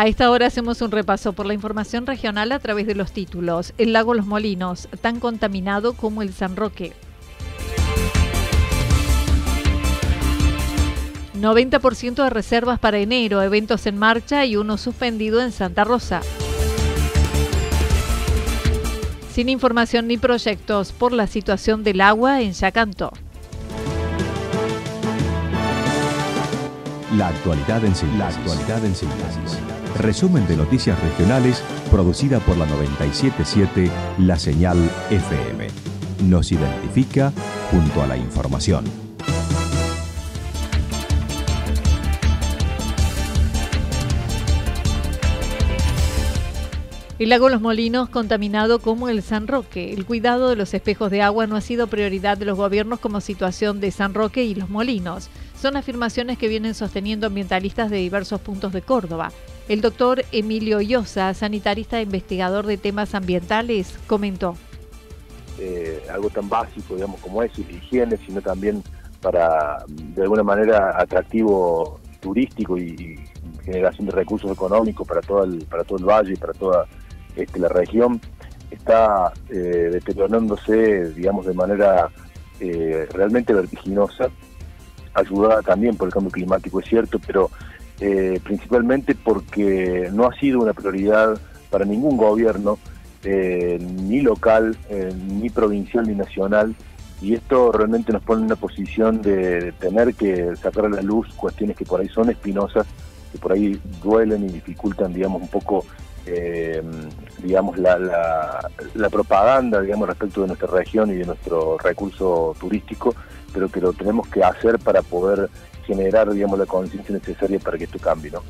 A esta hora hacemos un repaso por la información regional a través de los títulos. El lago Los Molinos, tan contaminado como el San Roque. 90% de reservas para enero, eventos en marcha y uno suspendido en Santa Rosa. Sin información ni proyectos por la situación del agua en Yacanto. La actualidad en síntesis. La actualidad en síntesis. Resumen de noticias regionales producida por la 977 La Señal FM. Nos identifica junto a la información. El lago Los Molinos contaminado como el San Roque. El cuidado de los espejos de agua no ha sido prioridad de los gobiernos como situación de San Roque y Los Molinos. Son afirmaciones que vienen sosteniendo ambientalistas de diversos puntos de Córdoba. El doctor Emilio Llosa, sanitarista e investigador de temas ambientales, comentó. Eh, algo tan básico, digamos, como es, la higiene, sino también para, de alguna manera, atractivo turístico y, generación de recursos económicos para todo el, para todo el valle, para toda este, la región está eh, deteriorándose, digamos, de manera eh, realmente vertiginosa, ayudada también por el cambio climático, es cierto, pero eh, principalmente porque no ha sido una prioridad para ningún gobierno, ni local, ni provincial, ni nacional, y esto realmente nos pone en una posición de tener que sacar a la luz cuestiones que por ahí son espinosas, que por ahí duelen y dificultan, digamos, un poco eh, digamos, la, la, propaganda, digamos, respecto de nuestra región y de nuestro recurso turístico, pero que lo tenemos que hacer para poder generar, digamos, la conciencia necesaria para que esto cambie, ¿no?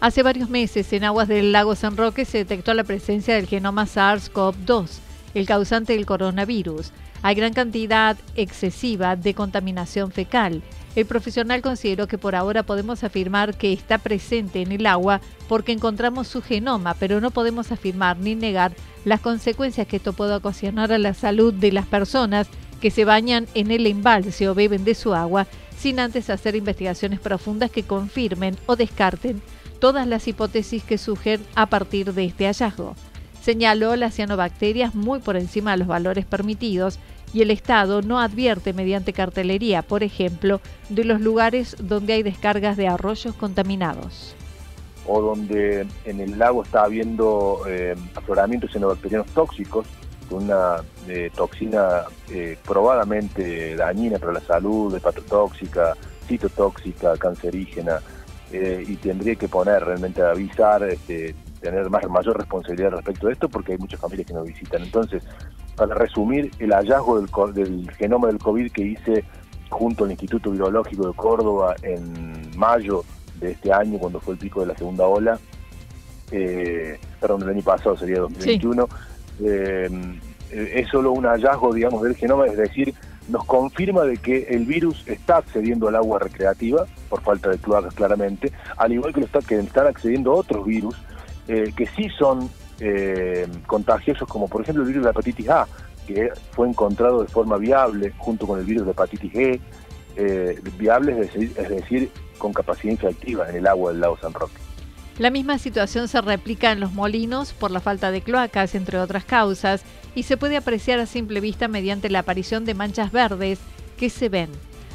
Hace varios meses en aguas del lago San Roque se detectó la presencia del genoma SARS-CoV-2, el causante del coronavirus. Hay gran cantidad excesiva de contaminación fecal el profesional consideró que por ahora podemos afirmar que está presente en el agua porque encontramos su genoma, pero no podemos afirmar ni negar las consecuencias que esto puede ocasionar a la salud de las personas que se bañan en el embalse o beben de su agua sin antes hacer investigaciones profundas que confirmen o descarten todas las hipótesis que surgen a partir de este hallazgo. Señaló las cianobacterias muy por encima de los valores permitidos y el Estado no advierte mediante cartelería, por ejemplo, de los lugares donde hay descargas de arroyos contaminados. O donde en el lago está habiendo eh, afloramientos xenobacterianos tóxicos, con una eh, toxina eh, probadamente dañina para la salud, hepatotóxica, citotóxica, cancerígena, y tendría que poner realmente a avisar, este, tener más, mayor responsabilidad respecto de esto, porque hay muchas familias que nos visitan. Entonces, para resumir, el hallazgo del, genoma del COVID que hice junto al Instituto Virológico de Córdoba en mayo de este año, cuando fue el pico de la segunda ola, eh, perdón, el año pasado sería 2021, eh, es solo un hallazgo, digamos, del genoma, es decir, nos confirma de que el virus está accediendo al agua recreativa, por falta de cloacas claramente, al igual que, lo está, que están accediendo otros virus, eh, que sí son eh, contagiosos como por ejemplo el virus de hepatitis A, que fue encontrado de forma viable junto con el virus de hepatitis G, eh, viable es decir, es decir, con capacidad infectiva en el agua del lago San Roque. La misma situación se replica en los molinos por la falta de cloacas, entre otras causas, y se puede apreciar a simple vista mediante la aparición de manchas verdes que se ven.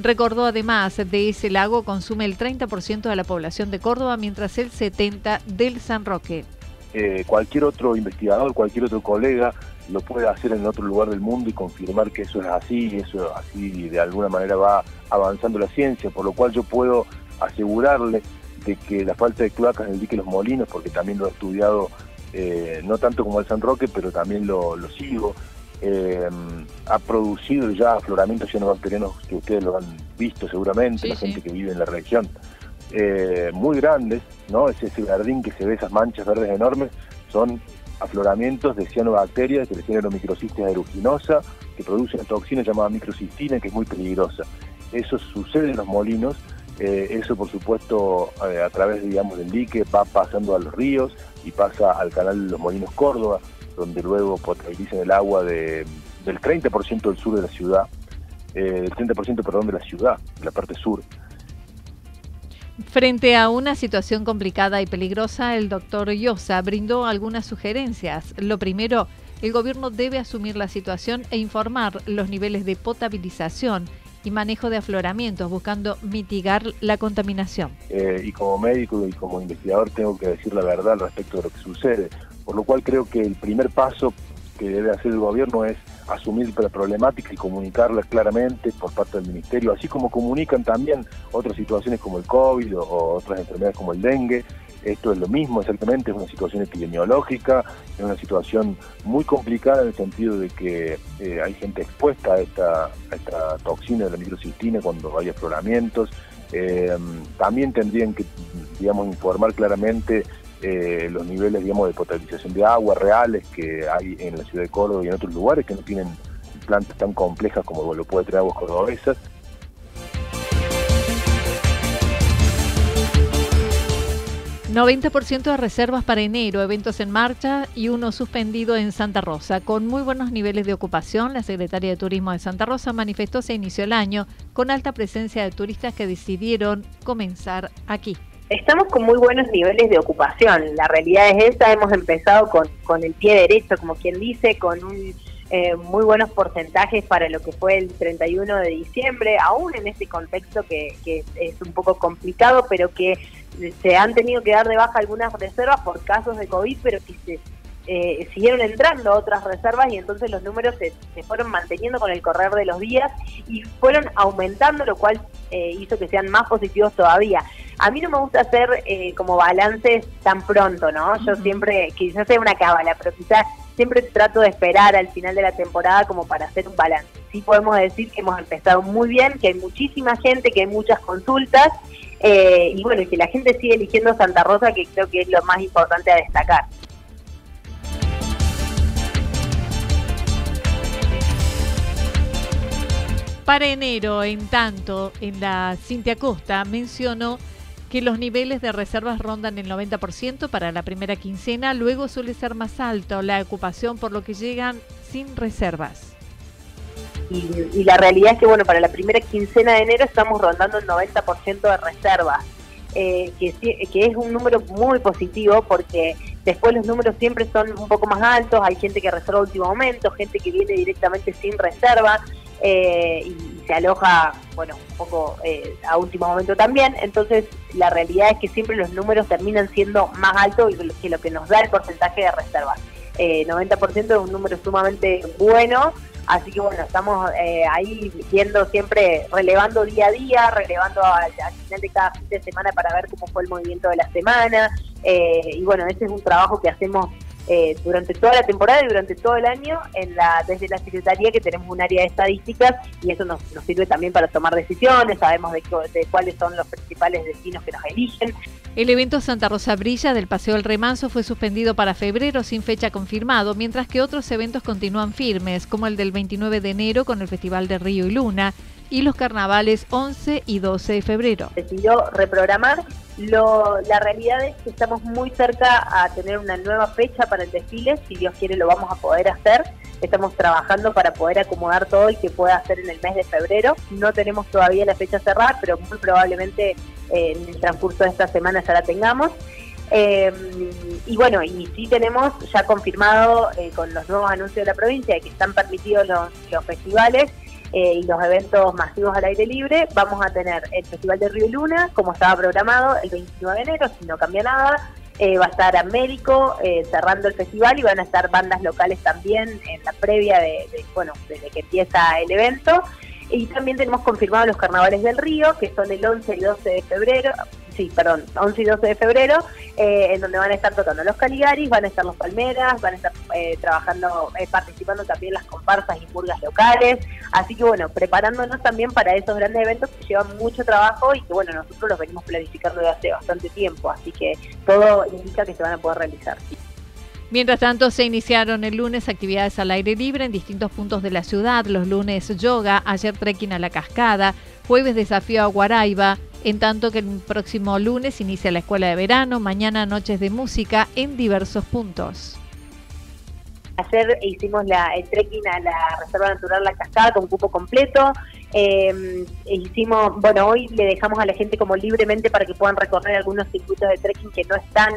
Recordó además, de ese lago consume el 30% de la población de Córdoba, mientras el 70% del San Roque. Eh, cualquier otro investigador, cualquier otro colega lo puede hacer en otro lugar del mundo y confirmar que eso es así, y eso así de alguna manera va avanzando la ciencia, por lo cual yo puedo asegurarle de que la falta de cloacas en el dique Los Molinos, porque también lo he estudiado eh, no tanto como el San Roque, pero también lo, sigo, eh, ha producido ya afloramientos cianobacterianos que ustedes lo han visto seguramente, la gente que vive en la región, eh, muy grandes, ¿no? Ese, ese jardín que se ve, esas manchas verdes enormes, son afloramientos de cianobacterias, del género Microcistis aeruginosa, que produce una toxina llamada microcistina, que es muy peligrosa. Eso sucede en los molinos, eh, eso por supuesto eh, a través digamos del dique va pasando a los ríos y pasa al canal de los Molinos Córdoba, donde luego potabilizan el agua de, del 30% del sur de la ciudad, eh, del 30% perdón de la ciudad, de la parte sur. Frente a una situación complicada y peligrosa, el doctor Llosa brindó algunas sugerencias. Lo primero, el gobierno debe asumir la situación e informar los niveles de potabilización y manejo de afloramientos, buscando mitigar la contaminación. Eh, y como médico y como investigador tengo que decir la verdad respecto de lo que sucede, por lo cual creo que el primer paso que debe hacer el gobierno es asumir la problemática y comunicarla claramente por parte del ministerio, así como comunican también otras situaciones como el COVID o, otras enfermedades como el dengue. Esto es lo mismo, exactamente, es una situación epidemiológica, es una situación muy complicada en el sentido de que eh, hay gente expuesta a esta, esta toxina de la microcistina cuando hay afloramientos. Eh, también tendrían que, digamos, informar claramente eh, los niveles digamos, de potabilización de agua reales que hay en la ciudad de Córdoba y en otros lugares que no tienen plantas tan complejas como lo puede tener aguas cordobesas. ...90% de reservas para enero, eventos en marcha y uno suspendido en Santa Rosa. Con muy buenos niveles de ocupación, la secretaria de Turismo de Santa Rosa manifestó se inició el año con alta presencia de turistas que decidieron comenzar aquí. Estamos con muy buenos niveles de ocupación. La realidad es esa. Hemos empezado con, con el pie derecho, como quien dice, con un, eh, muy buenos porcentajes para lo que fue el 31 de diciembre, aún en este contexto que, que es un poco complicado, pero que se han tenido que dar de baja algunas reservas por casos de COVID, pero que se eh, siguieron entrando otras reservas y entonces los números se, fueron manteniendo con el correr de los días y fueron aumentando, lo cual eh, hizo que sean más positivos todavía. A mí no me gusta hacer eh, como balances tan pronto, ¿no? Yo siempre, quizás sea una cábala, pero quizás siempre trato de esperar al final de la temporada como para hacer un balance. Sí podemos decir que hemos empezado muy bien, que hay muchísima gente, que hay muchas consultas y bueno, que la gente sigue eligiendo Santa Rosa, que creo que es lo más importante a destacar. Para enero, en tanto, en la Cintia Costa mencionó que los niveles de reservas rondan el 90% para la primera quincena, luego suele ser más alto la ocupación, por lo que llegan sin reservas. Y, la realidad es que, bueno, para la primera quincena de enero estamos rondando el 90% de reservas, eh, que, es un número muy positivo porque después los números siempre son un poco más altos, hay gente que reserva a último momento, gente que viene directamente sin reserva, eh, y se aloja, bueno, un poco eh, a último momento también. Entonces, la realidad es que siempre los números terminan siendo más altos que lo que nos da el porcentaje de reservas. Eh, 90% es un número sumamente bueno. Así que bueno, estamos eh, ahí viendo siempre, relevando día a día, relevando al, final de cada fin de semana para ver cómo fue el movimiento de la semana. y bueno, ese es un trabajo que hacemos eh, durante toda la temporada y durante todo el año en la, desde la Secretaría que tenemos un área de estadísticas y eso nos, sirve también para tomar decisiones, sabemos de, cuáles son los principales destinos que nos eligen. El evento Santa Rosa Brilla del Paseo del Remanso fue suspendido para febrero sin fecha confirmado, mientras que otros eventos continúan firmes, como el del 29 de enero con el Festival de Río y Luna y los carnavales 11 y 12 de febrero. Decidió reprogramar lo, la realidad es que estamos muy cerca a tener una nueva fecha para el desfile, si Dios quiere lo vamos a poder hacer. Estamos trabajando para poder acomodar todo y que pueda hacer en el mes de febrero. No tenemos todavía la fecha cerrada, pero muy probablemente eh, en el transcurso de esta semana ya la tengamos. Eh, y bueno, y sí tenemos ya confirmado eh, con los nuevos anuncios de la provincia que están permitidos los, los festivales eh, y los eventos masivos al aire libre, vamos a tener el Festival de Río Luna, como estaba programado, el 29 de enero, si no cambia nada. Eh, va a estar Américo eh, cerrando el festival y van a estar bandas locales también en la previa de, de, bueno, desde que empieza el evento. Y también tenemos confirmados los carnavales del Río, que son el 11 y 12 de febrero, sí, perdón, 11 y 12 de febrero, eh, en donde van a estar tocando los Caligaris, van a estar los Palmeras, van a estar eh, trabajando, eh, participando también las comparsas y purgas locales. Así que bueno, preparándonos también para esos grandes eventos que llevan mucho trabajo y que bueno, nosotros los venimos planificando desde hace bastante tiempo, así que todo indica que se van a poder realizar. Mientras tanto, se iniciaron el lunes actividades al aire libre en distintos puntos de la ciudad. Los lunes yoga, ayer trekking a la cascada, jueves desafío a Guaraiba, en tanto que el próximo lunes inicia la escuela de verano, mañana noches de música en diversos puntos. Ayer hicimos la, el trekking a la Reserva Natural La Cascada con cupo completo. Eh, hicimos, bueno, hoy le dejamos a la gente como libremente para que puedan recorrer algunos circuitos de trekking que no están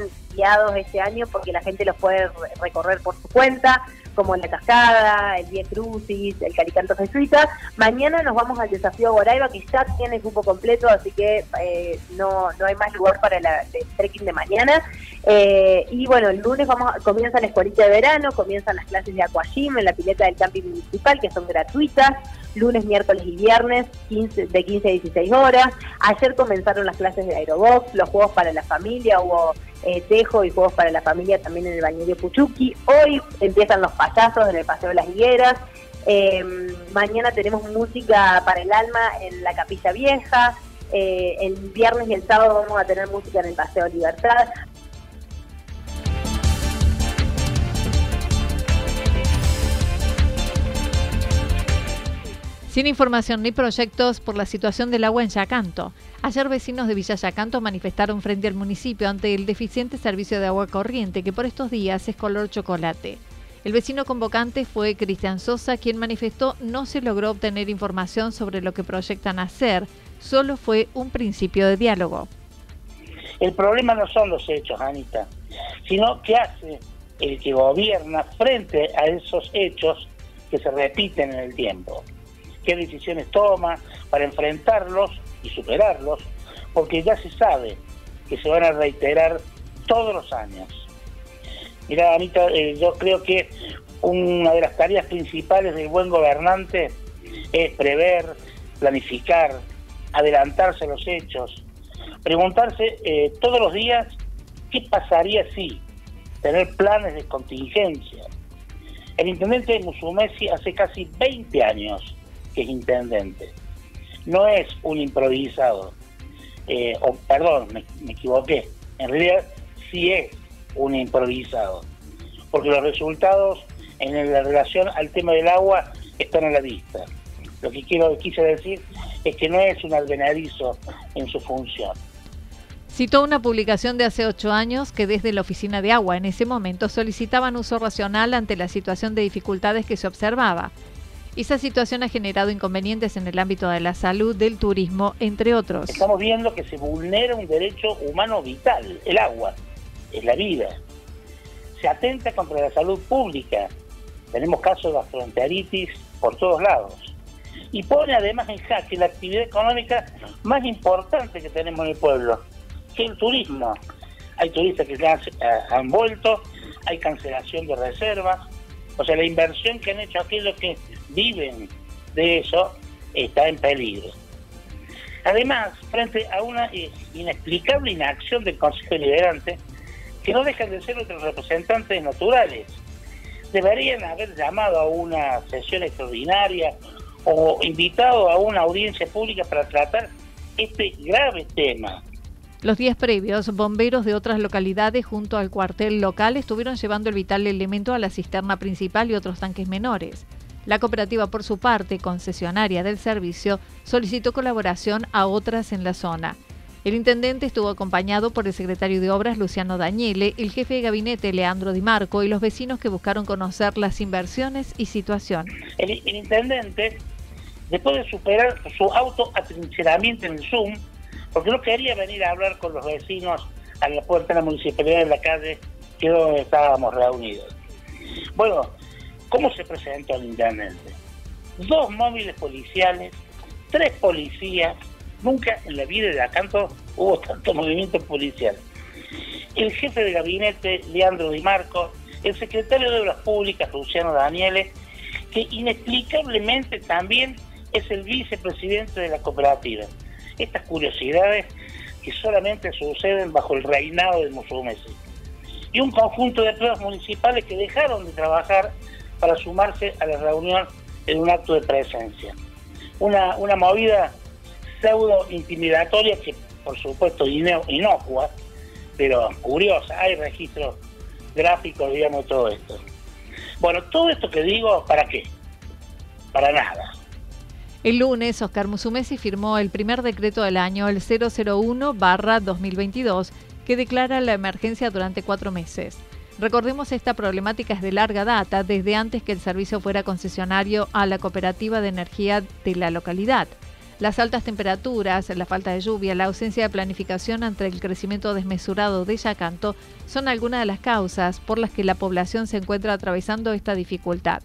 este año porque la gente los puede recorrer por su cuenta como La Cascada, el Vía Crucis, el Calicanto Jesuita. Mañana nos vamos al desafío Goraiba, que ya tiene cupo completo, así que eh, no, no hay más lugar para la, el trekking de mañana. Eh, y bueno, el lunes vamos comienza la escuelita de verano, comienzan las clases de aquagym en la pileta del camping municipal, que son gratuitas lunes, miércoles y viernes, 15, de 15 a 16 horas. Ayer comenzaron las clases de Aerobox, los juegos para la familia, hubo eh, tejo y juegos para la familia también en el bañerio Puchuqui. Hoy empiezan los payasos en el Paseo de las Higueras. Eh, mañana tenemos música para el alma en la Capilla Vieja. Eh, el viernes y el sábado vamos a tener música en el Paseo Libertad. Sin información ni proyectos por la situación del agua en Yacanto. Ayer vecinos de Villa Yacanto manifestaron frente al municipio ante el deficiente servicio de agua corriente que por estos días es color chocolate. El vecino convocante fue Cristian Sosa, quien manifestó no se logró obtener información sobre lo que proyectan hacer, solo fue un principio de diálogo. El problema no son los hechos, Anita, sino qué hace el que gobierna frente a esos hechos que se repiten en el tiempo qué decisiones toma para enfrentarlos y superarlos, porque ya se sabe que se van a reiterar todos los años. Mira, Anita, eh, yo creo que una de las tareas principales del buen gobernante es prever, planificar, adelantarse a los hechos, preguntarse eh, todos los días qué pasaría si, tener planes de contingencia. El intendente de Musumesi hace casi 20 años que es intendente. No es un improvisado, eh, o perdón, me, me equivoqué, en realidad sí es un improvisado, porque los resultados en la relación al tema del agua están a la vista. Lo que quiero quise decir es que no es un alvenadizo en su función. Citó una publicación de hace ocho años que desde la Oficina de Agua en ese momento solicitaban uso racional ante la situación de dificultades que se observaba. Esa situación ha generado inconvenientes en el ámbito de la salud, del turismo, entre otros. Estamos viendo que se vulnera un derecho humano vital, el agua, es la vida. Se atenta contra la salud pública. Tenemos casos de gastroenteritis por todos lados. Y pone además en jaque la actividad económica más importante que tenemos en el pueblo, que el turismo. Hay turistas que ya han vuelto, hay cancelación de reservas, o sea, la inversión que han hecho aquellos que viven de eso está en peligro. Además, frente a una inexplicable inacción del Consejo Deliberante, que no dejan de ser nuestros representantes naturales, deberían haber llamado a una sesión extraordinaria o invitado a una audiencia pública para tratar este grave tema. Los días previos, bomberos de otras localidades junto al cuartel local estuvieron llevando el vital elemento a la cisterna principal y otros tanques menores. La cooperativa, por su parte, concesionaria del servicio, solicitó colaboración a otras en la zona. El intendente estuvo acompañado por el secretario de Obras, Luciano Dañele, el jefe de gabinete, Leandro Di Marco, y los vecinos que buscaron conocer las inversiones y situación. El, el intendente, después de superar su autoatrincheramiento en el Zoom, porque no quería venir a hablar con los vecinos a la puerta de la municipalidad de la calle que es donde estábamos reunidos. Bueno, ¿cómo se presentó el intendente? dos móviles policiales, tres policías. Nunca en la vida de Acanto hubo tanto movimiento policial. El jefe de gabinete, Leandro Di Marco, el secretario de Obras Públicas, Luciano Daniele, que inexplicablemente también es el vicepresidente de la cooperativa. Estas curiosidades que solamente suceden bajo el reinado de Musumesi. Y un conjunto de pruebas municipales que dejaron de trabajar para sumarse a la reunión en un acto de presencia. Una, una movida pseudo intimidatoria que por supuesto inocua, pero curiosa, hay registros gráficos, digamos, todo esto. Bueno, todo esto que digo, ¿para qué? Para nada. El lunes, Oscar Musumesi firmó el primer decreto del año, el 001-2022, que declara la emergencia durante cuatro meses. Recordemos, esta problemática es de larga data, desde antes que el servicio fuera concesionario a la cooperativa de energía de la localidad. Las altas temperaturas, la falta de lluvia, la ausencia de planificación ante el crecimiento desmesurado de Yacanto son algunas de las causas por las que la población se encuentra atravesando esta dificultad.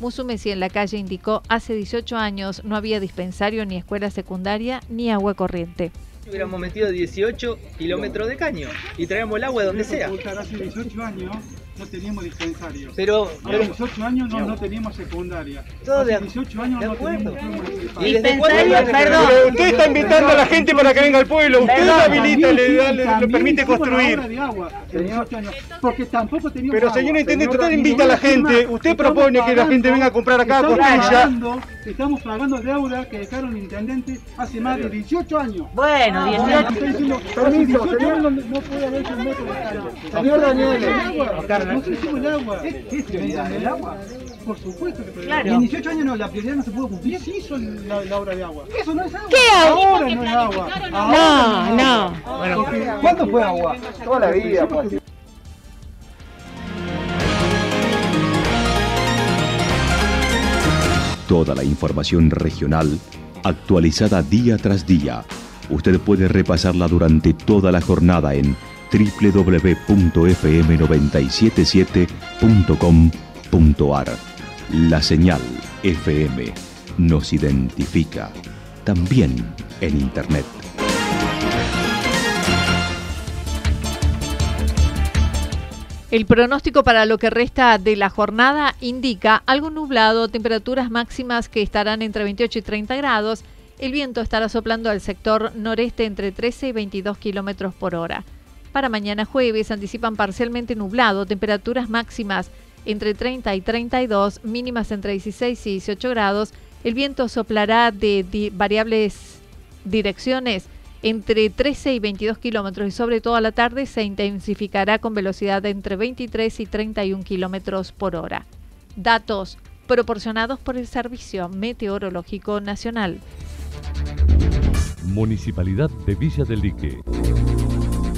Musumesi en la calle indicó hace 18 años no había dispensario ni escuela secundaria ni agua corriente hubiéramos metido 18 kilómetros de caño y traíamos el agua de donde sea. Hace 18 años no teníamos dispensario. Pero, pero 18 años no, no teníamos secundaria. Todo Hace 18 años no teníamos dispensario. Perdón. Pero usted está invitando a la gente para que venga al pueblo. Usted lo habilita, le, le, permite construir. De agua, 18 años, porque tampoco teníamos Pero señor intendente, usted invita a la gente, usted propone que la gente venga a comprar acá, construya. Estamos pagando deuda que dejaron el intendente hace más de 18 años. Bueno, 18. Permiso, señor, no puede haber un metro de Señor Daniel, no se sube el agua. ¿Qué es el agua? Por supuesto que claro. en 18 años no, la prioridad no se pudo cumplir. ¿Qué hizo la, la, obra de agua? Eso no es agua. ¿Qué agua? Ahora no es agua. no, no. Bueno, ¿Cuándo fue agua? Toda la vida. Pues. Toda la información regional actualizada día tras día. Usted puede repasarla durante toda la jornada en www.fm977.com.ar. La señal FM nos identifica también en Internet. El pronóstico para lo que resta de la jornada indica algo nublado, temperaturas máximas que estarán entre 28 y 30 grados. El viento estará soplando al sector noreste entre 13 y 22 kilómetros por hora. Para mañana jueves anticipan parcialmente nublado, temperaturas máximas entre 30 y 32, mínimas entre 16 y 18 grados. El viento soplará de variables direcciones entre 13 y 22 kilómetros y sobre todo a la tarde se intensificará con velocidad de entre 23 y 31 kilómetros por hora. Datos proporcionados por el Servicio Meteorológico Nacional. Municipalidad de Villa del Lique